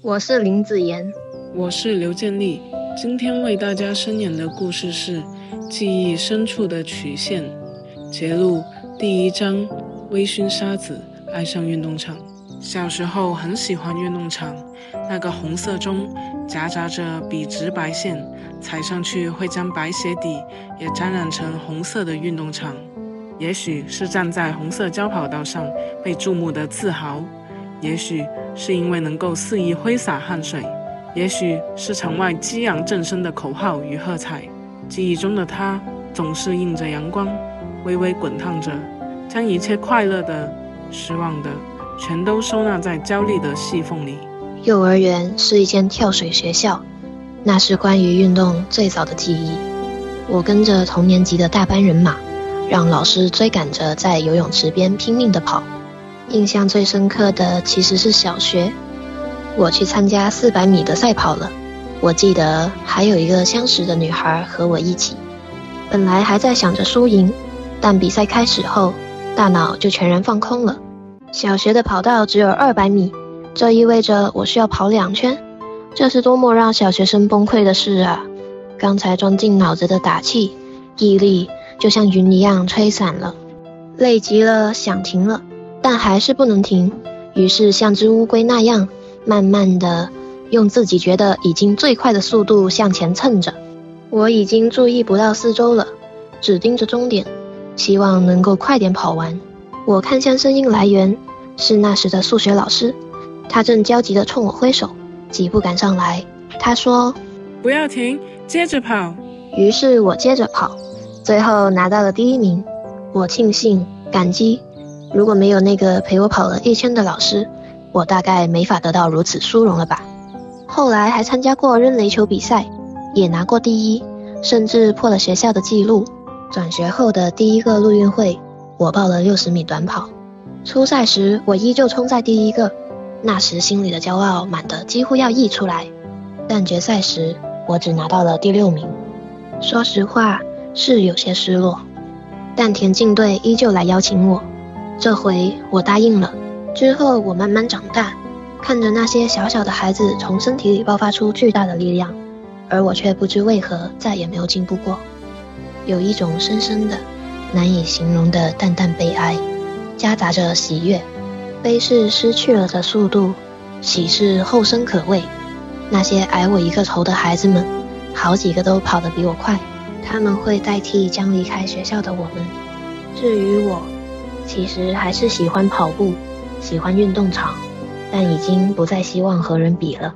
我是林子妍，我是刘建立。今天为大家声演的故事是《记忆深处的曲线》，节录第一章：微醺沙子爱上运动场。小时候很喜欢运动场，那个红色中夹杂着笔直白线，踩上去会将白鞋底也沾染成红色的运动场。也许是站在红色胶跑道上被注目的自豪，也许是因为能够肆意挥洒汗水，也许是场外激昂震声的口号与喝彩。记忆中的他总是映着阳光，微微滚烫着，将一切快乐的、失望的。全都收纳在焦虑的细缝里。幼儿园是一间跳水学校，那是关于运动最早的记忆。我跟着同年级的大班人马，让老师追赶着在游泳池边拼命地跑。印象最深刻的其实是小学，我去参加四百米的赛跑了。我记得还有一个相识的女孩和我一起。本来还在想着输赢，但比赛开始后，大脑就全然放空了。小学的跑道只有二百米，这意味着我需要跑两圈，这是多么让小学生崩溃的事啊！刚才装进脑子的打气、毅力，就像云一样吹散了。累极了，想停了，但还是不能停。于是像只乌龟那样，慢慢的用自己觉得已经最快的速度向前蹭着。我已经注意不到四周了，只盯着终点，希望能够快点跑完。我看向声音来源，是那时的数学老师，他正焦急地冲我挥手，几步赶上来。他说：“不要停，接着跑。”于是我接着跑，最后拿到了第一名。我庆幸、感激，如果没有那个陪我跑了一圈的老师，我大概没法得到如此殊荣了吧。后来还参加过扔雷球比赛，也拿过第一，甚至破了学校的记录。转学后的第一个陆运会。我报了六十米短跑，初赛时我依旧冲在第一个，那时心里的骄傲满得几乎要溢出来。但决赛时我只拿到了第六名，说实话是有些失落。但田径队依旧来邀请我，这回我答应了。之后我慢慢长大，看着那些小小的孩子从身体里爆发出巨大的力量，而我却不知为何再也没有进步过，有一种深深的。难以形容的淡淡悲哀，夹杂着喜悦。悲是失去了的速度，喜是后生可畏。那些矮我一个头的孩子们，好几个都跑得比我快。他们会代替将离开学校的我们。至于我，其实还是喜欢跑步，喜欢运动场，但已经不再希望和人比了。